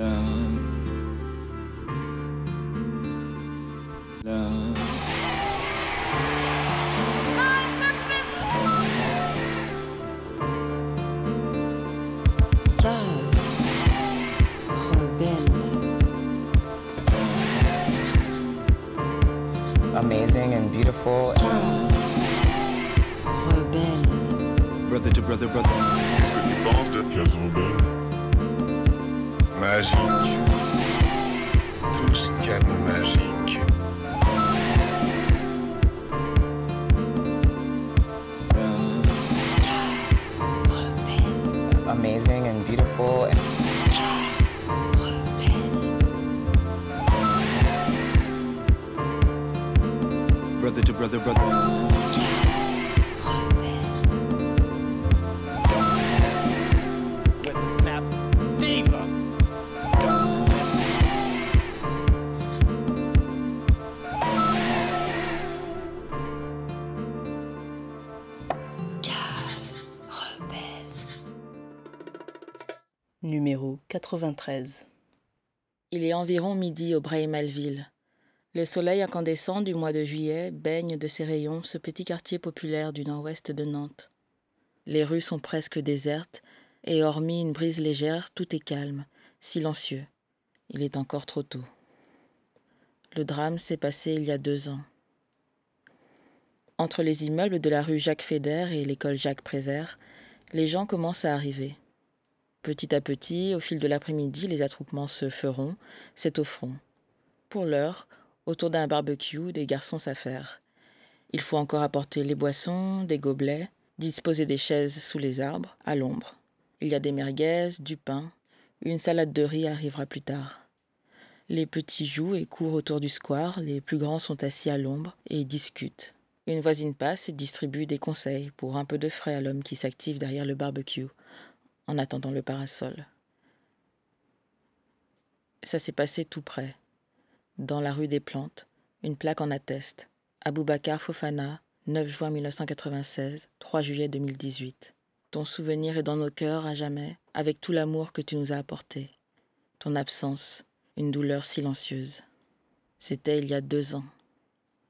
down. 93. Il est environ midi au Braille-Malville. Le soleil incandescent du mois de juillet baigne de ses rayons ce petit quartier populaire du nord-ouest de Nantes. Les rues sont presque désertes et hormis une brise légère, tout est calme, silencieux. Il est encore trop tôt. Le drame s'est passé il y a deux ans. Entre les immeubles de la rue Jacques Fédère et l'école Jacques Prévert, les gens commencent à arriver. Petit à petit, au fil de l'après-midi, les attroupements se feront, c'est au front. Pour l'heure, autour d'un barbecue, des garçons s'affairent. Il faut encore apporter les boissons, des gobelets, disposer des chaises sous les arbres, à l'ombre. Il y a des merguez, du pain, une salade de riz arrivera plus tard. Les petits jouent et courent autour du square, les plus grands sont assis à l'ombre et discutent. Une voisine passe et distribue des conseils pour un peu de frais à l'homme qui s'active derrière le barbecue, en attendant le parasol. Ça s'est passé tout près, dans la rue des Plantes, une plaque en atteste. Aboubacar Fofana, 9 juin 1996, 3 juillet 2018. Ton souvenir est dans nos cœurs à jamais, avec tout l'amour que tu nous as apporté. Ton absence, une douleur silencieuse. C'était il y a deux ans.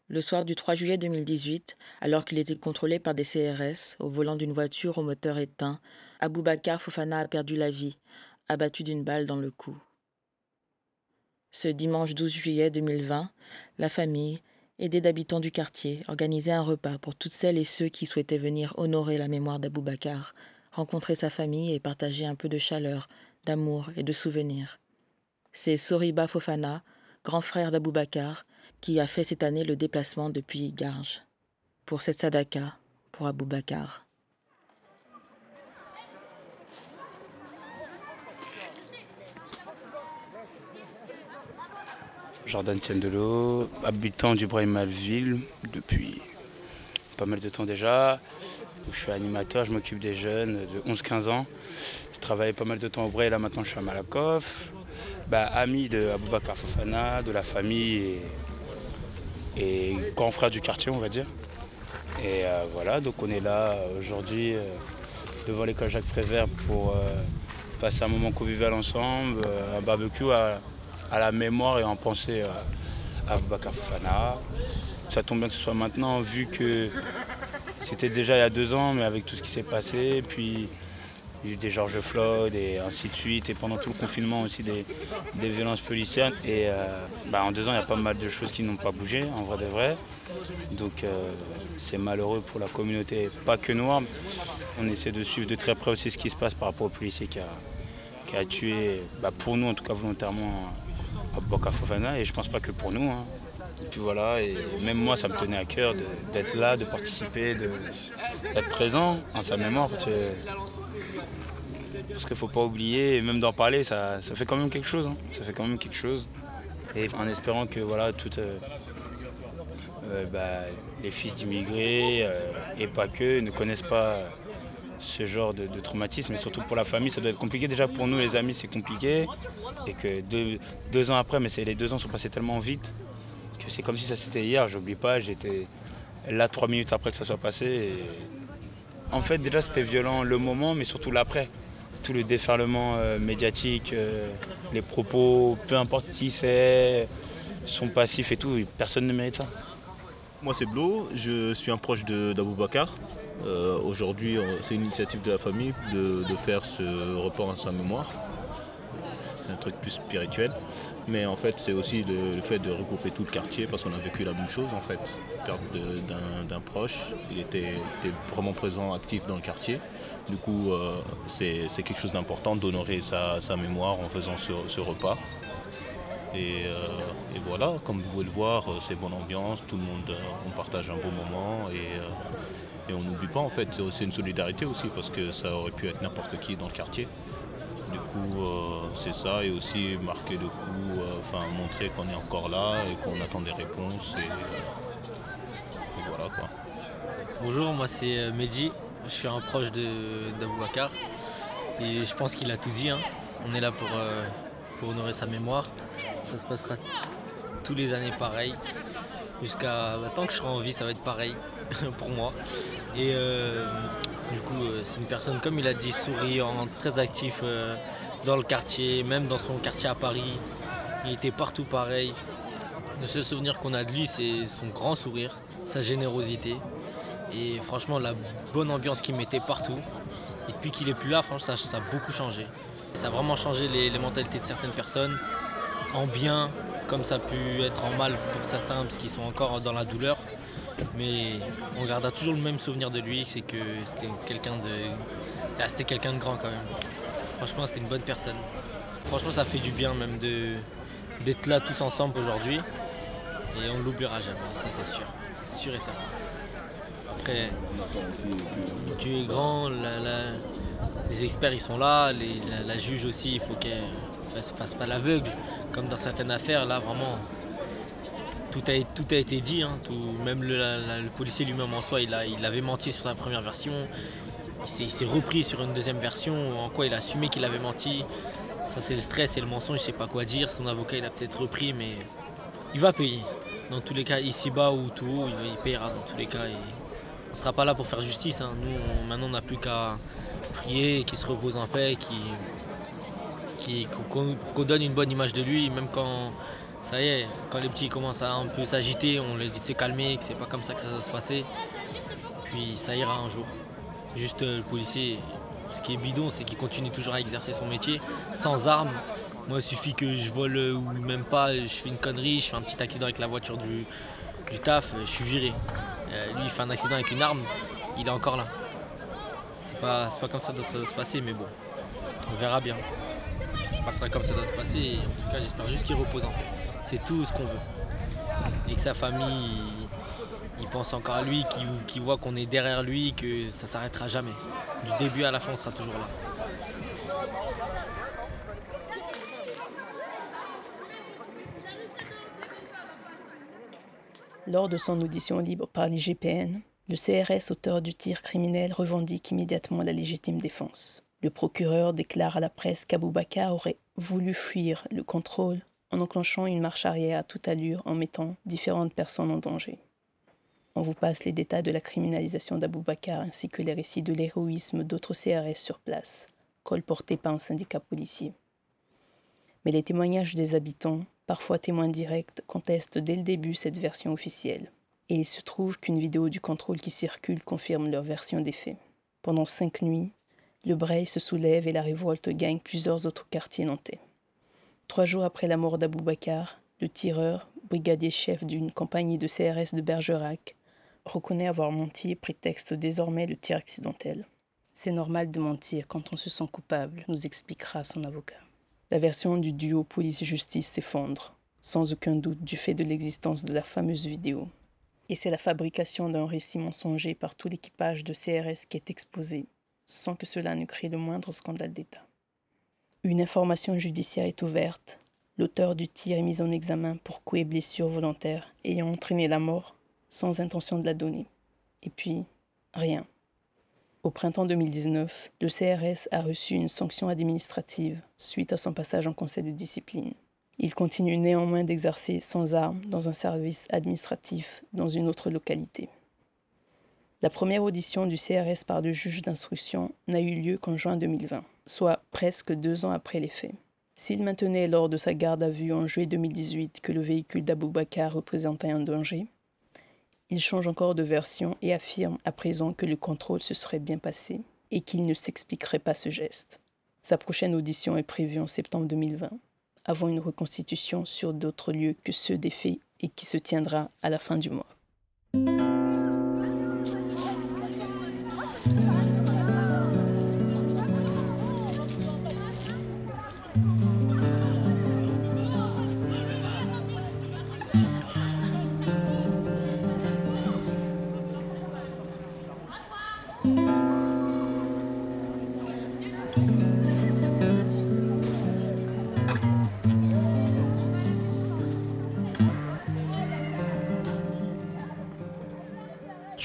Le soir du 3 juillet 2018, alors qu'il était contrôlé par des CRS au volant d'une voiture au moteur éteint, Aboubacar Fofana a perdu la vie, abattu d'une balle dans le cou. Ce dimanche 12 juillet 2020, la famille, aidée d'habitants du quartier, organisait un repas pour toutes celles et ceux qui souhaitaient venir honorer la mémoire d'Aboubacar, rencontrer sa famille et partager un peu de chaleur, d'amour et de souvenirs. C'est Soriba Fofana, grand frère d'Aboubacar, qui a fait cette année le déplacement depuis Garges. Pour cette sadaka, pour Aboubacar. Jordan Tiendelo, habitant du Braille-Malville depuis pas mal de temps déjà. Je suis animateur, je m'occupe des jeunes de 11-15 ans. Je travaillais pas mal de temps au Braille, là maintenant je suis à Malakoff. Bah, ami de Aboubacar Fofana, de la famille et, grand frère du quartier on va dire. Et euh, voilà, donc on est là euh, aujourd'hui euh, devant l'école Jacques Prévert pour passer un moment convivial ensemble, un barbecue à, à la mémoire et en pensée à, à Aboubacar Fofana. Ça tombe bien que ce soit maintenant, vu que c'était déjà il y a deux ans, mais avec tout ce qui s'est passé, puis il y a eu des George Floyd et ainsi de suite, et pendant tout le confinement aussi des, des violences policières. Et euh, bah, en deux ans, il y a pas mal de choses qui n'ont pas bougé, en vrai de vrai. Donc euh, c'est malheureux pour la communauté, pas que noire. On essaie de suivre de très près aussi ce qui se passe par rapport au policier qui a, qui a tué, bah, pour nous en tout cas volontairement, Aboubacar Fofana, et je pense pas que pour nous. hein. Et puis voilà, et même moi, ça me tenait à cœur d'être là, de participer, d'être présent en sa mémoire, parce que qu'il faut pas oublier, et même d'en parler, ça, ça fait quand même quelque chose. hein. Ça fait quand même quelque chose. Et en espérant que voilà, toutes euh, euh, bah, les fils d'immigrés euh, et pas que ne connaissent pas ce genre de, traumatisme. Et surtout pour la famille, ça doit être compliqué. Déjà pour nous, les amis, c'est compliqué. Et que deux, ans après, mais les deux ans sont passés tellement vite que c'est comme si ça c'était hier. J'oublie pas, j'étais là trois minutes après que ça soit passé. En fait, déjà, c'était violent le moment, mais surtout l'après. tout le déferlement euh, médiatique, euh, les propos, peu importe qui c'est, son passif et tout, personne ne mérite ça. Moi c'est Blo, je suis un proche d'Abou Bakar. Euh, Aujourd'hui c'est une initiative de la famille de, faire ce report en sa mémoire. C'est un truc plus spirituel. Mais en fait c'est aussi le, fait de regrouper tout le quartier parce qu'on a vécu la même chose en fait. Perte d'un proche, il était, vraiment présent, actif dans le quartier. Du coup euh, c'est quelque chose d'important d'honorer sa, mémoire en faisant ce, repas. Et, euh, et voilà, comme vous pouvez le voir, c'est bonne ambiance, tout le monde, on partage un bon moment et, et on n'oublie pas en fait, c'est une solidarité aussi parce que ça aurait pu être n'importe qui dans le quartier. Du coup, euh, c'est ça et aussi marquer le coup, euh, enfin montrer qu'on est encore là et qu'on attend des réponses et, euh, voilà quoi. Bonjour, moi c'est Mehdi, je suis un proche d'Aboubacar et je pense qu'il a tout dit. hein. On est là pour, pour honorer sa mémoire. Ça se passera tous les années pareil. Jusqu'à bah, tant que je serai en vie, ça va être pareil pour moi. Et euh, du coup, euh, c'est une personne, comme il a dit, souriant, très actif euh, dans le quartier, même dans son quartier à Paris. Il était partout pareil. Le seul souvenir qu'on a de lui, c'est son grand sourire, sa générosité. Et franchement, la bonne ambiance qu'il mettait partout. Et depuis qu'il est plus là, franchement, ça, ça a beaucoup changé. Ça a vraiment changé les, les mentalités de certaines personnes, en bien, comme ça a pu être en mal pour certains, parce qu'ils sont encore dans la douleur. Mais on gardera toujours le même souvenir de lui, c'est que c'était quelqu'un de, ah, c'était quelqu'un de grand quand même. Franchement, c'était une bonne personne. Franchement, ça fait du bien même d'être là tous ensemble aujourd'hui. Et on ne l'oubliera jamais, ça c'est sûr. Sûr et certain. Après, Dieu est grand, les experts ils sont là, la, juge aussi, il faut qu'elle fasse, fasse pas l'aveugle. Comme dans certaines affaires, là vraiment, tout a, tout a été dit. hein, tout- même le, policier lui-même en soi, il, avait menti sur sa première version. Il s'est- repris sur une deuxième version, en quoi il a assumé qu'il avait menti. Ça c'est le stress et le mensonge, je sais pas quoi dire. Son avocat il a peut-être repris, mais il va payer. Dans tous les cas, ici-bas ou tout haut, il, il payera dans tous les cas. Et on sera pas là pour faire justice. hein. Nous, maintenant, on n'a plus qu'à prier, qu'il se repose en paix, qu'on donne une bonne image de lui, même quand ça y est, quand les petits commencent à un peu s'agiter, on leur dit de se calmer, que c'est pas comme ça que ça doit se passer. Puis ça ira un jour. Juste euh, le policier, ce qui est bidon, c'est qu'il continue toujours à exercer son métier sans armes. Moi, il suffit que je vole euh, ou même pas, je fais une connerie, je fais un petit accident avec la voiture du, du taf, euh, je suis viré. Lui, il fait un accident avec une arme, il est encore là. C'est pas, pas comme ça que ça doit se passer, mais bon, on verra bien. Ça se passera comme ça doit se passer, et en tout cas, j'espère juste qu'il repose en paix. C'est tout ce qu'on veut. Et que sa famille, il, pense encore à lui, qu'il qu'il voit qu'on est derrière lui, que ça s'arrêtera jamais. Du début à la fin, on sera toujours là. Lors de son audition libre par l'IGPN, le CRS, auteur du tir criminel, revendique immédiatement la légitime défense. Le procureur déclare à la presse qu'Aboubacar aurait voulu fuir le contrôle en enclenchant une marche arrière à toute allure en mettant différentes personnes en danger. On vous passe les détails de la criminalisation d'Aboubacar ainsi que les récits de l'héroïsme d'autres CRS sur place, colportés par un syndicat policier. Mais les témoignages des habitants, parfois témoins directs, contestent dès le début cette version officielle. Et il se trouve qu'une vidéo du contrôle qui circule confirme leur version des faits. Pendant cinq nuits, le Breil se soulève et la révolte gagne plusieurs autres quartiers nantais. Trois jours après la mort d'Aboubacar, le tireur, brigadier chef d'une compagnie de CRS de Bergerac, reconnaît avoir menti et prétexte désormais le tir accidentel. C'est normal de mentir quand on se sent coupable, nous expliquera son avocat. La version du duo police-justice s'effondre, sans aucun doute du fait de l'existence de la fameuse vidéo. Et c'est la fabrication d'un récit mensonger par tout l'équipage de CRS qui est exposé, sans que cela ne crée le moindre scandale d'État. Une information judiciaire est ouverte. L'auteur du tir est mis en examen pour coups et blessures volontaires ayant entraîné la mort sans intention de la donner. Et puis, rien. Au printemps 2019, le CRS a reçu une sanction administrative suite à son passage en conseil de discipline. Il continue néanmoins d'exercer sans armes dans un service administratif dans une autre localité. La première audition du CRS par le juge d'instruction n'a eu lieu qu'en juin 2020, soit presque deux ans après les faits. S'il maintenait lors de sa garde à vue en juillet 2018 que le véhicule d'Aboubacar représentait un danger, il change encore de version et affirme à présent que le contrôle se serait bien passé et qu'il ne s'expliquerait pas ce geste. Sa prochaine audition est prévue en septembre 2020, avant une reconstitution sur d'autres lieux que ceux des faits et qui se tiendra à la fin du mois.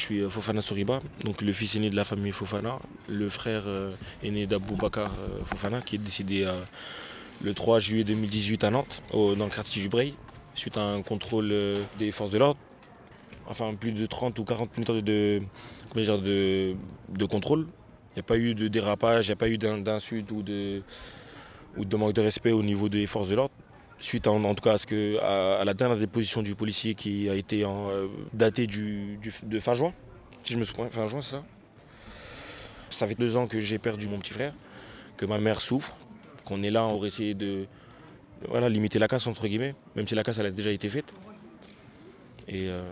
Suis euh, Fofana Soriba, donc le fils aîné de la famille Fofana, le frère euh, aîné d'Abou Bakar euh, Fofana qui est décédé le 3 juillet 2018 à Nantes, dans le quartier du Breil, suite à un contrôle des forces de l'ordre. Enfin, plus de 30 ou 40 minutes de, contrôle. Il n'y a pas eu de dérapage, il n'y a pas eu d'in- d'insultes ou de manque de respect au niveau des forces de l'ordre. Suite en, tout cas à, ce que, à, la dernière déposition du policier qui a été euh, datée du, de fin juin, si je me souviens, fin juin, c'est ça? Ça fait deux ans que j'ai perdu mon petit frère, que ma mère souffre, qu'on est là pour essayer de voilà, limiter la casse, entre guillemets, même si la casse elle a déjà été faite. Et euh,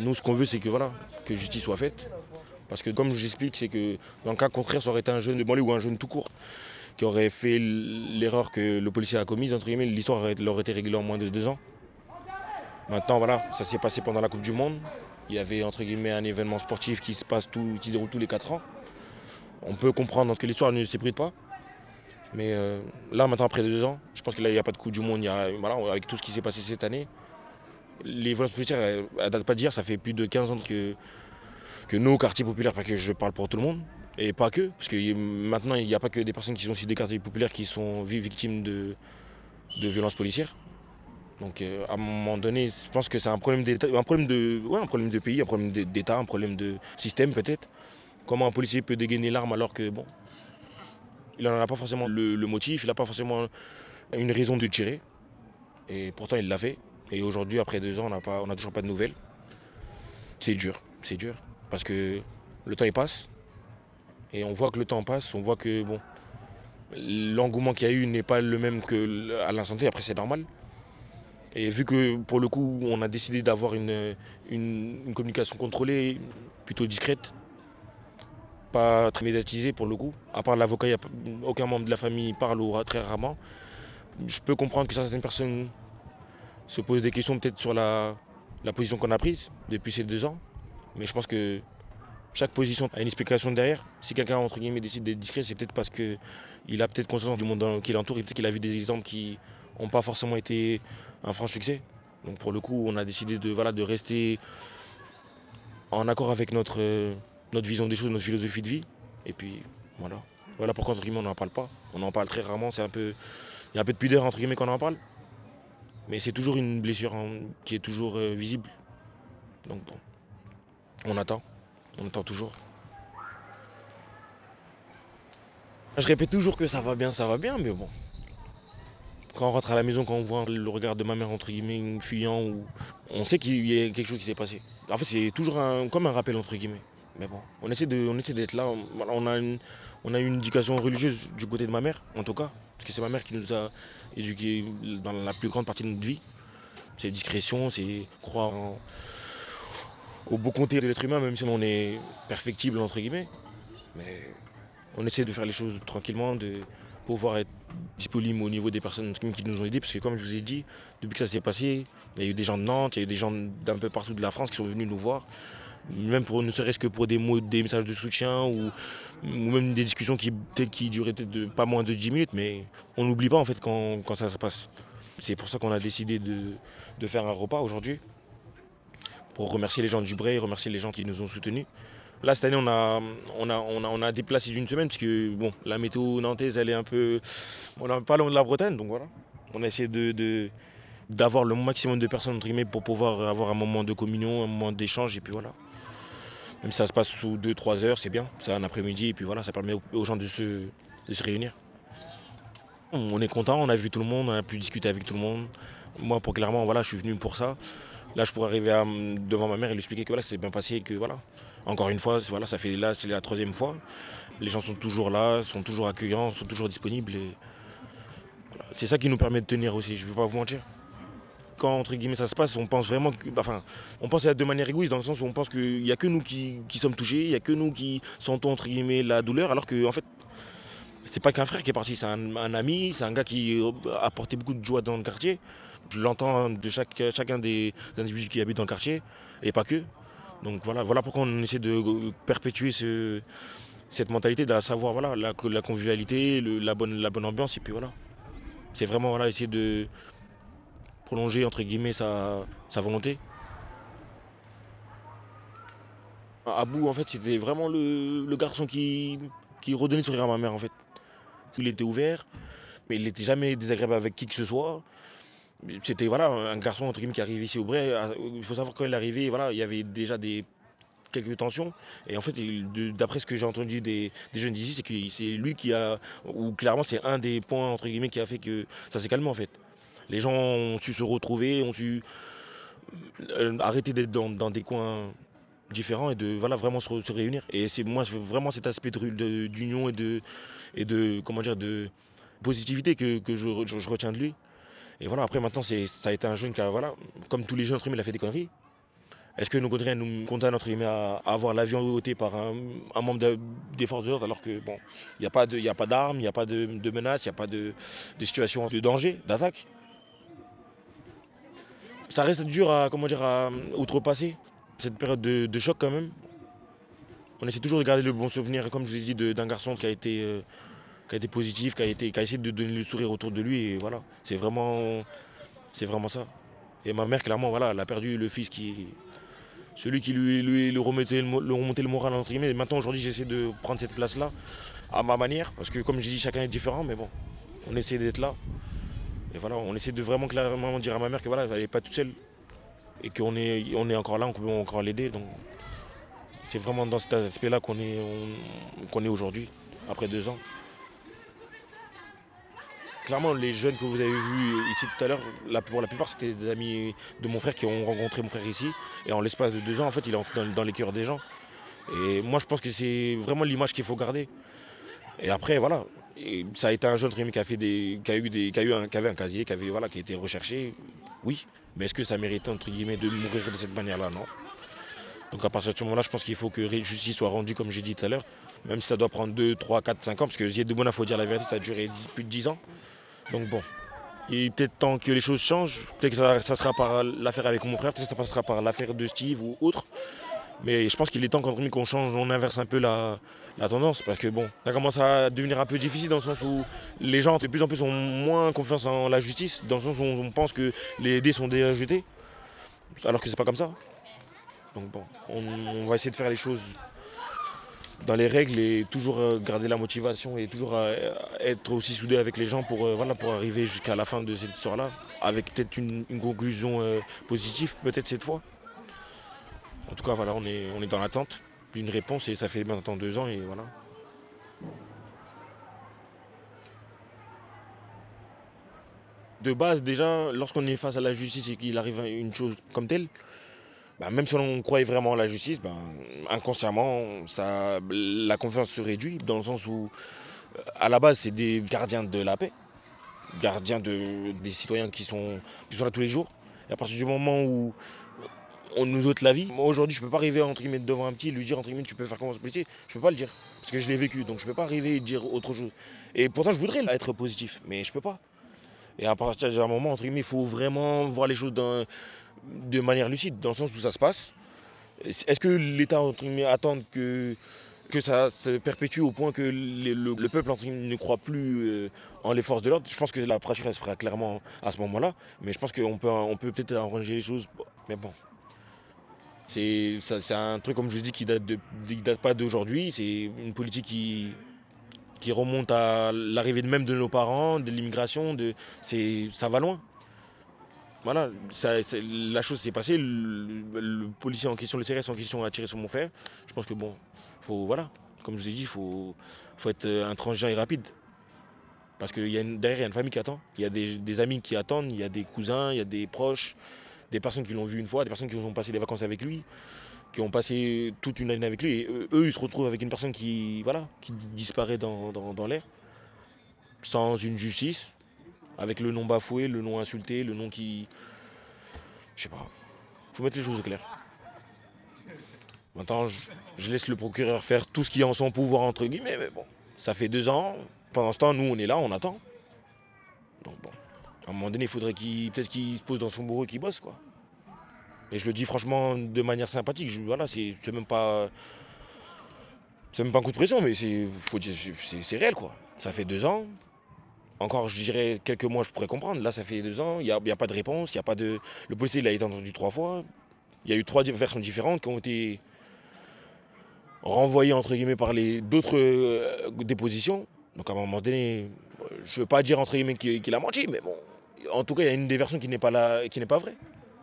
nous, ce qu'on veut, c'est que, voilà, que justice soit faite. Parce que comme j'explique, c'est que dans le cas contraire, ça aurait été un jeune de banlieue ou un jeune tout court qui aurait fait l'erreur que le policier a commise, entre guillemets, l'histoire leur été réglée en moins de deux ans. Maintenant, voilà, ça s'est passé pendant la Coupe du Monde. Il y avait, entre guillemets, un événement sportif qui se passe tout, qui déroule tous les quatre ans. On peut comprendre que l'histoire ne s'ébruite pas. Mais euh, là, maintenant, après deux ans, je pense qu'il n'y a pas de Coupe du Monde. Il y a, voilà, avec tout ce qui s'est passé cette année, les violences policières, elles elles datent pas d'hier. Ça fait plus de 15 ans que, que nos quartiers populaires, pas que je parle pour tout le monde, et pas que, parce que maintenant, il n'y a pas que des personnes qui sont issues des quartiers populaires qui sont vi- victimes de, violences policières. Donc, euh, à un moment donné, je pense que c'est un problème de, ouais, un problème de pays, un problème d'É- d'État, un problème de système peut-être. Comment un policier peut dégainer l'arme alors que, bon, il n'en a pas forcément le, motif, il n'a pas forcément une raison de tirer. Et pourtant, il l'a fait. Et aujourd'hui, après deux ans, on n'a toujours pas de nouvelles. C'est dur, c'est dur. Parce que le temps, il passe. Et on voit que le temps passe, on voit que, bon, l'engouement qu'il y a eu n'est pas le même qu'à T. Après, c'est normal. Et vu que, pour le coup, on a décidé d'avoir une, une- communication contrôlée, plutôt discrète, pas très médiatisée pour le coup, à part l'avocat, aucun membre de la famille parle ou très rarement. Je peux comprendre que certaines personnes se posent des questions peut-être sur la, la position qu'on a prise depuis ces deux ans. Mais je pense que chaque position a une explication derrière. Si quelqu'un, entre guillemets, décide d'être discret, c'est peut-être parce qu'il a peut-être conscience du monde qui l'entoure et peut-être qu'il a vu des exemples qui n'ont pas forcément été un franc succès. Donc pour le coup, on a décidé de, voilà, de rester en accord avec notre, euh, notre vision des choses, notre philosophie de vie. Et puis voilà. Voilà pourquoi, entre guillemets, on n'en parle pas. On en parle très rarement. C'est un peu, il y a un peu de pudeur, entre guillemets, quand on en parle. Mais c'est toujours une blessure hein, qui est toujours euh, visible. Donc bon, on attend. On attend toujours. Je répète toujours que ça va bien, ça va bien, mais bon. Quand on rentre à la maison, quand on voit le regard de ma mère, entre guillemets, fuyant, ou... on sait qu'il y a quelque chose qui s'est passé. En fait, c'est toujours comme un rappel, entre guillemets. Mais bon, on essaie de- on essaie d'être là. On a une, on a une éducation religieuse du côté de ma mère, en tout cas. Parce que c'est ma mère qui nous a éduqués dans la plus grande partie de notre vie. C'est discrétion, c'est croire en- au beau côté de l'être humain, même si on est perfectible, entre guillemets. Mais on essaie de faire les choses tranquillement, de pouvoir être disponible au niveau des personnes qui nous ont aidés. Parce que comme je vous ai dit, depuis que ça s'est passé, il y a eu des gens de Nantes, il y a eu des gens d'un peu partout de la France qui sont venus nous voir. Même pour ne serait-ce que pour des mots, des messages de soutien ou, même des discussions qui qui duraient peut-être pas moins de 10 minutes, mais on n'oublie pas en fait quand, quand ça se passe. C'est pour ça qu'on a décidé de, de faire un repas aujourd'hui remercier les gens du Bray, remercier les gens qui nous ont soutenus. Là, cette année, on a, on a, on a, déplacé d'une semaine, parce que bon, la météo nantaise, elle est un peu. On n'est pas loin de la Bretagne, donc voilà. On a essayé de, d'avoir le maximum de personnes, entre guillemets, pour pouvoir avoir un moment de communion, un moment d'échange, et puis voilà. Même si ça se passe sous 2-3 heures, c'est bien. C'est un après-midi et puis voilà, ça permet aux gens de se, de se réunir. On est content, on a vu tout le monde, on a pu discuter avec tout le monde. Moi, pour clairement, voilà, je suis venu pour ça. Là, je pourrais arriver devant ma mère et lui expliquer que c'est bien passé et que voilà. Encore une fois, voilà, ça fait là, c'est la troisième fois. Les gens sont toujours là, sont toujours accueillants, sont toujours disponibles. C'est ça qui nous permet de tenir aussi, je ne veux pas vous mentir. Quand entre guillemets ça se passe, on pense vraiment. Enfin, on pense de manière égoïste dans le sens où on pense qu'il n'y a que nous qui, qui sommes touchés, il n'y a que nous qui sentons entre guillemets la douleur, alors que en fait, c'est pas qu'un frère qui est parti, c'est un, un ami, c'est un gars qui euh, a apporté beaucoup de joie dans le quartier. Je l'entends de chacun des individus qui habitent dans le quartier, et pas que. Donc voilà, voilà pourquoi on essaie de perpétuer ce- cette mentalité de savoir voilà, la, la convivialité, la, bonne, la ambiance, et puis voilà. C'est vraiment voilà, essayer de prolonger entre guillemets sa, volonté. Abou, en fait, c'était vraiment le, garçon qui, qui redonnait le sourire à ma mère, en fait. Il était ouvert, mais il n'était jamais désagréable avec qui que ce soit. C'était voilà, un garçon entre guillemets, qui arrivait ici au Bray. Il faut savoir quand il est arrivé, voilà, il y avait déjà des, quelques tensions. Et en fait, d'après ce que j'ai entendu des, des jeunes d'ici, c'est que c'est lui qui a, ou clairement c'est un des points entre guillemets qui a fait que ça s'est calmé en fait. Les gens ont su se retrouver, ont su euh, arrêter d'être dans, des coins différents et de voilà vraiment se, réunir. Et c'est moi vraiment cet aspect d'union et de et de comment dire de positivité que, que je retiens de lui. Et voilà, après maintenant ça a été un jeune qui a voilà, comme tous les jeunes entre guillemets, il a fait des conneries. Est-ce que nos conneries nous condamnent entre guillemets, à, avoir l'avion ôté par un, membre de- des forces de l'ordre alors que bon, il n'y a pas d'armes, il n'y a pas de, menaces, il n'y a pas de, situation de danger, d'attaque? Ça reste dur à comment dire à outrepasser cette période de, choc quand même. On essaie toujours de garder le bon souvenir, comme je vous ai dit, d'un garçon qui a été euh, qui a été positif, qui a essayé de donner le sourire autour de lui et voilà. C'est vraiment c'est vraiment ça. Et ma mère clairement voilà, elle a perdu le fils qui celui qui lui, lui, remettait le, mo- le remontait le moral entre guillemets. Et maintenant aujourd'hui j'essaie de prendre cette place là à ma manière parce que comme j'ai dit chacun est différent mais bon on essaie d'être là et voilà on essaie de vraiment clairement dire à ma mère que voilà n'est pas toute seule et qu'on est on est encore là on peut encore l'aider donc c'est vraiment dans cet aspect là qu'on est est aujourd'hui après deux ans clairement les jeunes que vous avez vus ici tout à l'heure pour la plupart c'était des amis de mon frère qui ont rencontré mon frère ici. Et en l'espace de deux ans en fait il est dans, les cœurs des gens. Et moi je pense que c'est vraiment l'image qu'il faut garder. Et après voilà. Ça a été un jeune qui a fait des qui a eu des qui a eu qui avait un casier qui avait voilà qui a été recherché. Oui. Mais est-ce que ça méritait entre guillemets de mourir de cette manière là non. Donc à partir de ce moment là je pense qu'il faut que justice soit rendue comme j'ai dit tout à l'heure. Même si ça doit prendre 2, 3, 4, 5 ans parce que Zied de il faut dire la vérité ça a duré plus de 10 ans donc bon il est peut-être temps que les choses changent peut-être que ça, sera par l'affaire avec mon frère peut-être que ça passera par l'affaire de Steve ou autre mais je pense qu'il est temps qu'on change, on inverse un peu la, tendance. Parce que bon, ça commence à devenir un peu difficile dans le sens où les gens de plus en plus ont moins confiance en la justice, dans le sens où on pense que les dés sont déjà jetés, alors que c'est pas comme ça. Donc bon, on, on va essayer de faire les choses dans les règles et toujours euh, garder la motivation et toujours euh, être aussi soudé avec les gens pour, euh, voilà, pour arriver jusqu'à la fin de cette histoire-là, avec peut-être une, conclusion positive, peut-être cette fois. En tout cas, voilà, on est, on est dans l'attente d'une réponse et ça fait maintenant deux ans et voilà. De base, déjà, lorsqu'on est face à la justice et qu'il arrive une chose comme telle, bah, même si on croyait vraiment à la justice, bah, inconsciemment, la confiance se réduit dans le sens où, euh, à la base, c'est des gardiens de la paix, gardiens de, des citoyens qui sont, là tous les jours. Et à partir du moment où on nous ôte la vie. Moi aujourd'hui je peux pas arriver entre guillemets devant un petit et lui dire entre guillemets tu peux faire comment ce policier. Je peux pas le dire. Parce que je l'ai vécu. Donc je peux pas arriver et dire autre chose. Et pourtant je voudrais être positif. Mais je peux pas. Et à partir d'un moment, entre guillemets, il faut vraiment voir les choses d'un- de manière lucide, dans le sens où ça se passe. Est-ce que l'État attend que, que ça se perpétue au point que le, le peuple ne croit plus euh, en les forces de l'ordre? Je pense que la elle se fera clairement à ce moment-là. Mais je pense qu'on peut, peut-être arranger les choses. Mais bon, c'est un truc, comme je dis, qui date, date pas d'aujourd'hui. C'est une politique qui, remonte à l'arrivée même de nos parents, de l'immigration. Ça va loin. Voilà, la chose s'est passée, le, policier en question, le CRS en question a tiré sur mon frère. Je pense que bon, faut, voilà, comme je vous ai dit, il faut, faut être euh, intransigeant et rapide. Parce que y a derrière, il y a une famille qui attend, il y a des, amis qui attendent, il y a des cousins, il y a des proches, des personnes qui l'ont vu une fois, des personnes qui ont passé des vacances avec lui, qui ont passé toute une année avec lui. Et eux, eux, ils se retrouvent avec une personne qui, voilà, qui disparaît dans, dans- dans l'air, sans une justice, avec le nom bafoué, le nom insulté, le nom qui. Je sais pas. Faut mettre les choses au clair. Maintenant, je, laisse le procureur faire tout ce qui est en son pouvoir, entre guillemets, mais bon, ça fait deux ans. Pendant ce temps, nous, on est là, on attend. Donc bon, à un moment donné, il faudrait qu'il peut-être qu'il se pose dans son bureau et qu'il bosse, quoi. Et je le dis franchement de manière sympathique. Voilà, c'est c'est même pas. C'est même pas un coup de pression, mais c'est réel, quoi. Ça fait deux ans. Encore, je dirais quelques mois, je pourrais comprendre. Là, ça fait deux ans, il n'y a, pas de réponse, il y a pas de. Le policier, il a été entendu trois fois. Il y a eu trois versions différentes qui ont été renvoyées, entre guillemets, par les d'autres euh, dépositions. Donc, à un moment donné, je ne veux pas dire, entre guillemets, qu'il a menti, mais bon, en tout cas, il y a une des versions qui n'est pas, qui n'est pas vraie.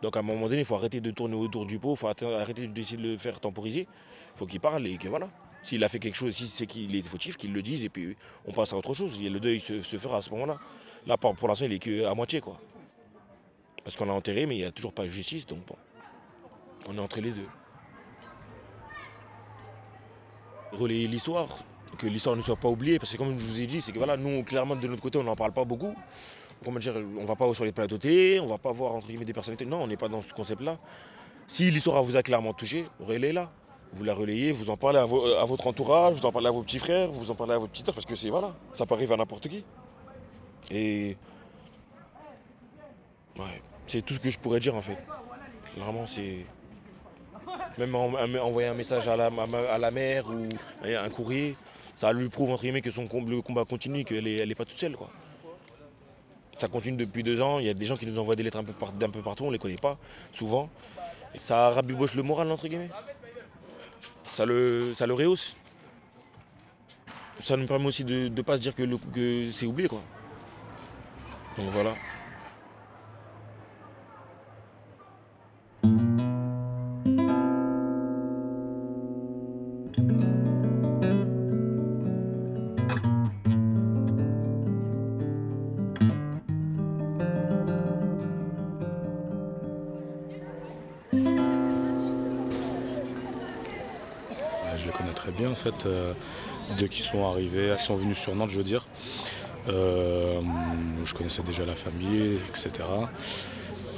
Donc, à un moment donné, il faut arrêter de tourner autour du pot, il faut arrêter- arrêter d'essayer de le faire temporiser. Il faut qu'il parle et que voilà. S'il a fait quelque chose, si c'est qu'il est fautif, qu'il le dise et puis on passe à autre chose. Et le deuil se, fera à ce moment-là. Là, pour, pour l'instant, il est que à moitié, quoi. Parce qu'on l'a enterré, mais il n'y a toujours pas de justice, donc bon. On est entre les deux. Relayer l'histoire, que l'histoire ne soit pas oubliée, parce que comme je vous ai dit, c'est que voilà, nous, clairement, de notre côté, on n'en parle pas beaucoup. Comment dire, on va pas sur les plateaux télé, on va pas voir entre guillemets des personnalités. Non, on n'est pas dans ce concept-là. Si l'histoire vous a clairement touché, relayez-la. Vous la relayez, vous en parlez à, vo- à votre entourage, vous en parlez à vos petits frères, vous en parlez à vos petites sœurs, parce que c'est voilà, ça peut arriver à n'importe qui. Et ouais, c'est tout ce que je pourrais dire en fait. Vraiment, c'est même en- en- envoyer un message à la, mère ou un courrier, ça lui prouve entre guillemets que son le combat continue, qu'elle n'est pas toute seule quoi. Ça continue depuis deux ans. Il y a des gens qui nous envoient des lettres d'un peu partout, on ne les connaît pas, souvent. Et ça rabiboche le moral, entre guillemets. Ça le, ça le rehausse. Ça nous permet aussi de ne pas se dire que, c'est oublié, quoi. Donc voilà. Fait, euh, dès qu'ils sont arrivés, qu'ils sont venus sur Nantes, je veux dire. Euh, je connaissais déjà la famille, etc.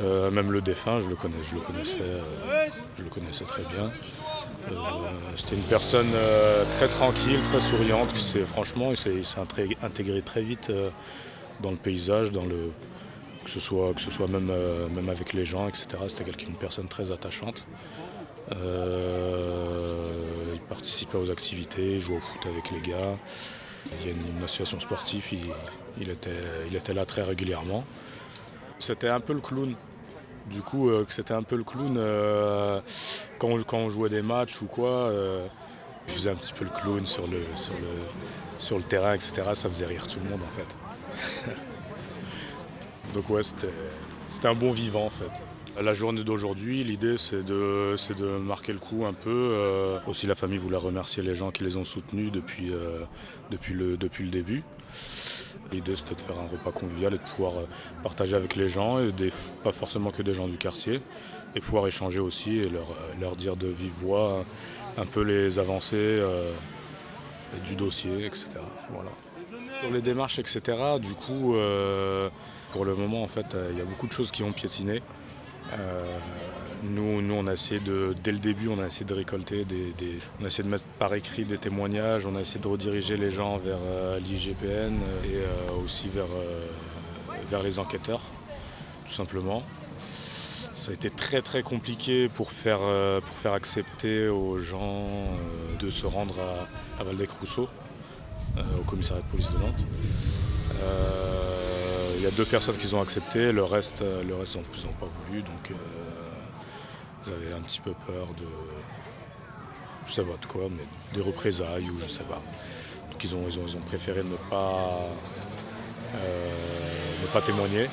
Euh, même le défunt, je le, connais, je le connaissais, euh, je le connaissais très bien. C'était une personne très tranquille, très souriante, qui franchement, il s'est intégré très vite dans le paysage, dans le, que ce soit, que ce soit même, même avec les gens, etc. C'était une personne très attachante. Il participait aux activités, jouait au foot avec les gars. Il y a une, association sportive, il, était, là très régulièrement. C'était un peu le clown. Du coup, euh, c'était un peu le clown euh, quand, on, jouait des matchs ou quoi. euh, il faisait un petit peu le clown sur le, terrain, etc. Ça faisait rire tout le monde en fait. Donc ouais, c'était un bon vivant en fait. La journée d'aujourd'hui, l'idée c'est de, de marquer le coup un peu. Euh, aussi la famille voulait remercier les gens qui les ont soutenus depuis, euh, depuis, le, depuis le début. L'idée c'était de faire un repas convivial et de pouvoir euh, partager avec les gens, et des- pas forcément que des gens du quartier, et pouvoir échanger aussi et leur, euh, leur dire de vive voix un peu les avancées euh, du dossier, etc. Voilà. Sur les démarches, etc., du coup, euh, pour le moment, en fait, euh, il y a beaucoup de choses qui ont piétiné. Euh, nous, nous, on a essayé de, dès le début, on a essayé de récolter des, on a essayé de mettre par écrit des témoignages, on a essayé de rediriger les gens vers euh, l'IGPN et euh, aussi vers, vers les enquêteurs, tout simplement. Ça a été très très compliqué pour faire, pour faire accepter aux gens de se rendre à, à Valdec-Rousseau, au commissariat de police de Nantes. A deux personnes qui ont accepté, le reste, euh, le reste n'ont pas voulu, donc euh, ils avaient un petit peu peur de, je sais pas de quoi, mais des représailles ou je sais pas. Donc ils ont, ils ont, ils ont préféré ne pas, euh, ne pas témoigner.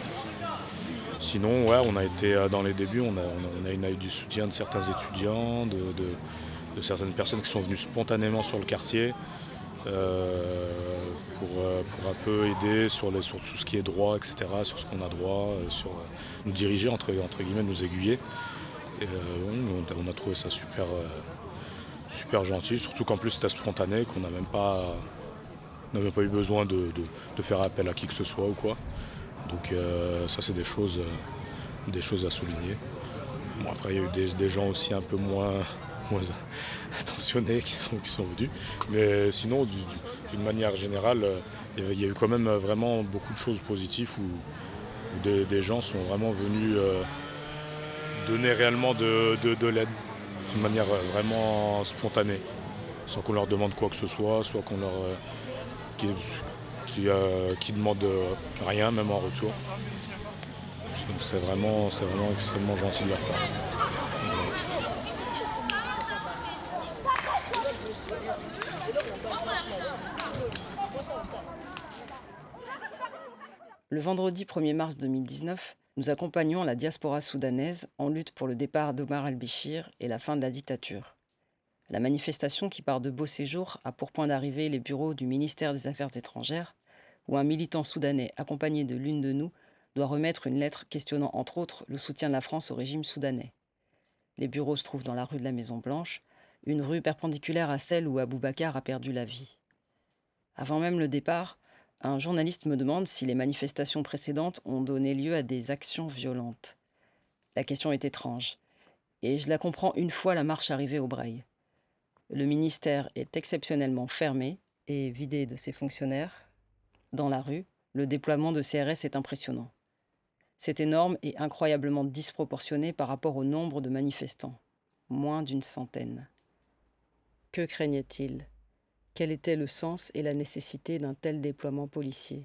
Sinon, ouais, on a été dans les débuts, on a, on a- eu du soutien de certains étudiants, de, certaines personnes qui sont venues spontanément sur le quartier pour, euh, pour un peu aider sur, tout ce qui est droit, etc., sur ce qu'on a droit, euh, sur euh, nous diriger, entre, guillemets, nous aiguiller. Euh, on, a- trouvé ça super, euh, super gentil, surtout qu'en plus c'était spontané, qu'on n'a même pas, pas eu besoin de, faire appel à qui que ce soit ou quoi. Donc euh, ça c'est des choses, euh, des choses à souligner. Après il y a eu des gens aussi un peu moins, moins attentionnés qui sont, venus. Mais sinon du- du- d'une manière générale, euh, il y a eu quand même euh, vraiment beaucoup de choses positives où, des, gens sont vraiment venus euh, donner réellement de, de- de l'aide d'une manière vraiment spontanée, sans qu'on leur demande quoi que ce soit, soit qu'on leur qui, demande rien, même en retour. C'est vraiment, c'est vraiment extrêmement gentil de leur part. Le vendredi 1er mars 2019, nous accompagnons la diaspora soudanaise en lutte pour le départ d'Omar al-Béchir et la fin de la dictature. La manifestation qui part de Beau Séjour a pour point d'arrivée les bureaux du ministère des Affaires étrangères, où un militant soudanais accompagné de l'une de nous doit remettre une lettre questionnant entre autres le soutien de la France au régime soudanais. Les bureaux se trouvent dans la rue de la Maison Blanche, une rue perpendiculaire à celle où Aboubacar a perdu la vie. Avant même le départ, un journaliste me demande si les manifestations précédentes ont donné lieu à des actions violentes. La question est étrange, et je la comprends une fois la marche arrivée au Breil. Le ministère est exceptionnellement fermé et vidé de ses fonctionnaires. Dans la rue, le déploiement de CRS est impressionnant. C'est énorme et incroyablement disproportionné par rapport au nombre de manifestants, moins d'une centaine. Que craignait-il? Quel était le sens et la nécessité d'un tel déploiement policier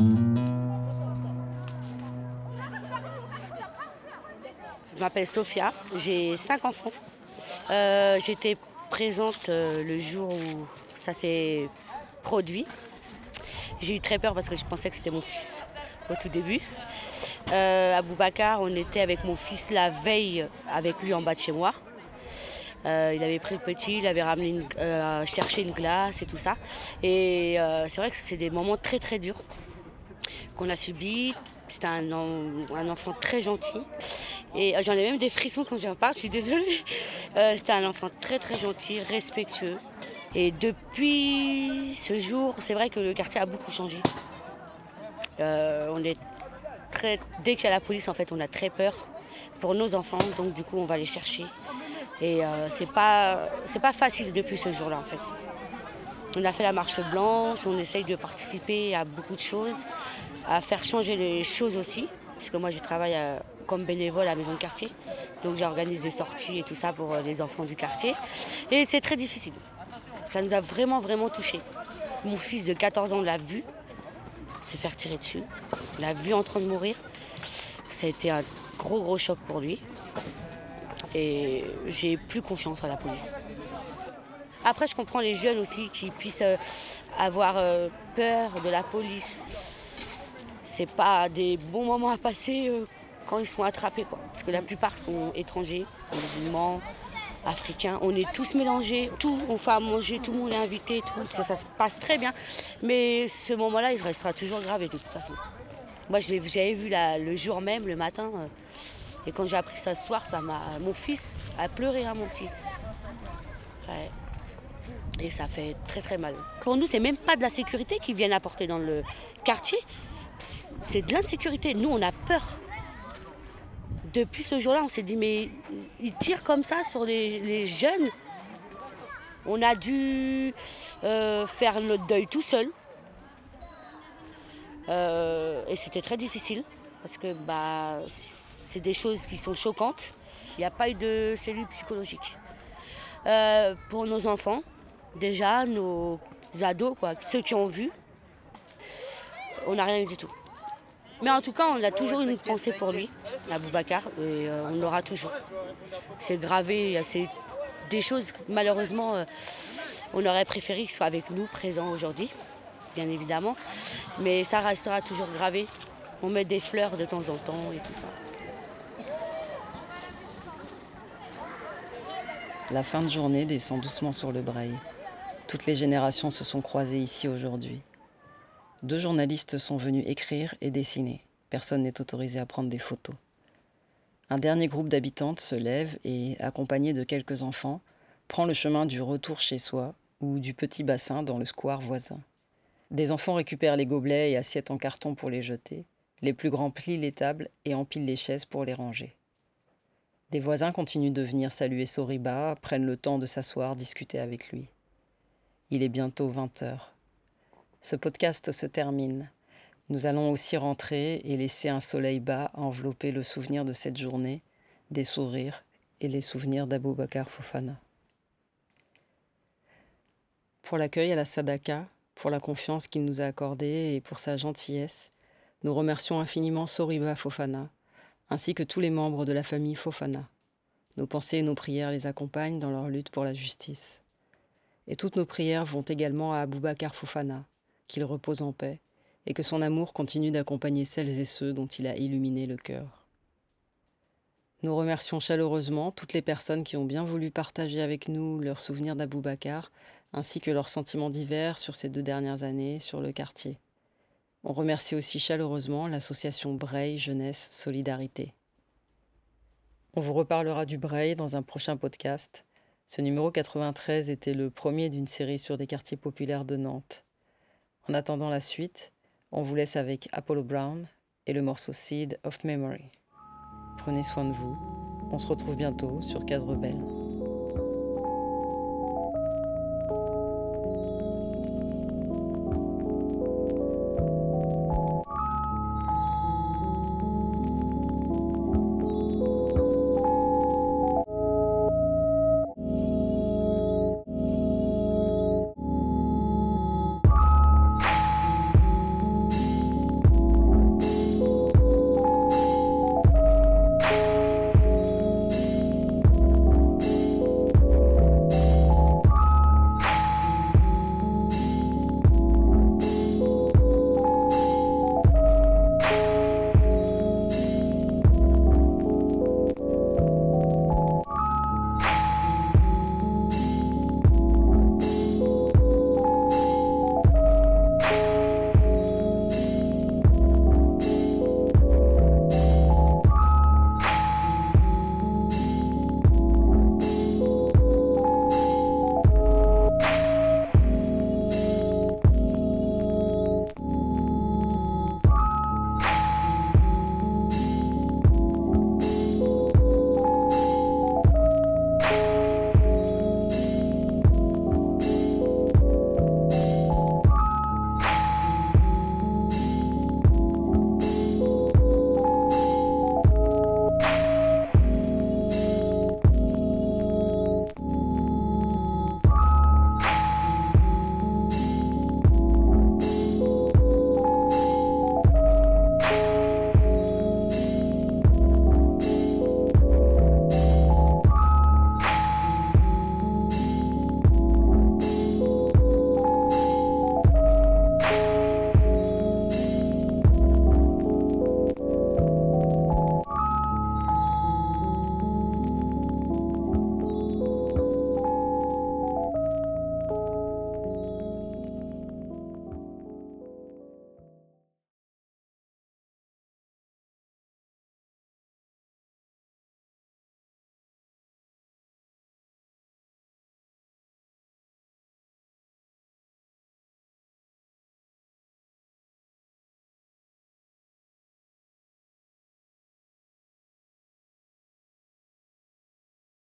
Je m'appelle Sophia, j'ai cinq enfants. Euh, J'étais présente euh, le jour où ça s'est produit. J'ai eu très peur parce que je pensais que c'était mon fils au tout début. Euh, à Boubacar, on était avec mon fils la veille avec lui en bas de chez moi. Euh, il avait pris le petit, il avait ramené euh, cherché une glace et tout ça. Et euh, c'est vrai que c'est des moments très très durs qu'on a subis. C'était un, un enfant très gentil. Et j'en ai même des frissons quand j'en parle, je suis désolée. C'était un enfant très très gentil, respectueux. Et depuis ce jour, c'est vrai que le quartier a beaucoup changé. On est très, dès qu'il y a la police, en fait, on a très peur pour nos enfants. Donc du coup, on va les chercher. Et euh, c'est pas facile depuis ce jour-là, en fait. On a fait la marche blanche, on essaye de participer à beaucoup de choses, à faire changer les choses aussi. Parce que moi, je travaille euh, comme bénévole à la maison de quartier. Donc j'organise des sorties et tout ça pour euh, les enfants du quartier. Et c'est très difficile. Ça nous a vraiment, vraiment touchés. Mon fils de 14 ans l'a vu se faire tirer dessus. L'a vu en train de mourir. Ça a été un gros, gros choc pour lui. Et j'ai plus confiance à la police. Après, je comprends les jeunes aussi qui puissent euh, avoir euh, peur de la police. C'est pas des bons moments à passer euh, quand ils sont attrapés, quoi. Parce que la plupart sont étrangers, musulmans, africains. On est tous mélangés, tout, on fait à manger, tout le monde est invité, tout. Ça, se passe très bien. Mais ce moment-là, il restera toujours gravé de toute façon. Moi, j'avais vu le jour même, le matin. Et quand j'ai appris ça ce soir, ça m'a. Mon fils a pleuré, hein, mon petit. Et ça fait très très mal. Pour nous, c'est même pas de la sécurité qu'ils viennent apporter dans le quartier. C'est de l'insécurité. Nous, on a peur. Depuis ce jour-là, on s'est dit, mais ils tirent comme ça sur les, les jeunes. On a dû euh, faire notre deuil tout seul. Euh, et c'était très difficile parce que bah, c'est des choses qui sont choquantes. Il n'y a pas eu de cellule psychologique. Euh, pour nos enfants, déjà, nos ados, ceux qui ont vu, on n'a rien eu du tout. Mais en tout cas, on a toujours une pensée pour lui, Aboubacar, et euh, on l'aura toujours. C'est gravé, c'est des choses, malheureusement, euh, on aurait préféré qu'il soit avec nous, présent aujourd'hui, bien évidemment. Mais ça restera toujours gravé On met des fleurs de temps en temps et tout ça. La fin de journée descend doucement sur le Breil. Toutes les générations se sont croisées ici aujourd'hui. Deux journalistes sont venus écrire et dessiner. Personne n'est autorisé à prendre des photos. Un dernier groupe d'habitantes se lève et, accompagné de quelques enfants, prend le chemin du retour chez soi ou du petit bassin dans le square voisin. Des enfants récupèrent les gobelets et assiettes en carton pour les jeter. Les plus grands plient les tables et empilent les chaises pour les ranger. Les voisins continuent de venir saluer Soriba, prennent le temps de s'asseoir, discuter avec lui. Il est bientôt 20 heures. Ce podcast se termine. Nous allons aussi rentrer et laisser un soleil bas envelopper le souvenir de cette journée, des sourires et les souvenirs d'Abou Bakar Fofana. Pour l'accueil à la Sadaka, pour la confiance qu'il nous a accordée et pour sa gentillesse, nous remercions infiniment Soriba Fofana, ainsi que tous les membres de la famille Fofana. Nos pensées et nos prières les accompagnent dans leur lutte pour la justice. Et toutes nos prières vont également à Aboubakar Fofana, qu'il repose en paix, et que son amour continue d'accompagner celles et ceux dont il a illuminé le cœur. Nous remercions chaleureusement toutes les personnes qui ont bien voulu partager avec nous leurs souvenirs d'Aboubacar, ainsi que leurs sentiments divers sur ces deux dernières années sur le quartier. On remercie aussi chaleureusement l'association Breil Jeunesse Solidarité. On vous reparlera du Breil dans un prochain podcast. Ce numéro 93 était le premier d'une série sur des quartiers populaires de Nantes. En attendant la suite, on vous laisse avec Apollo Brown et le morceau Seed of Memory. Prenez soin de vous. On se retrouve bientôt sur Cadre Rebelle.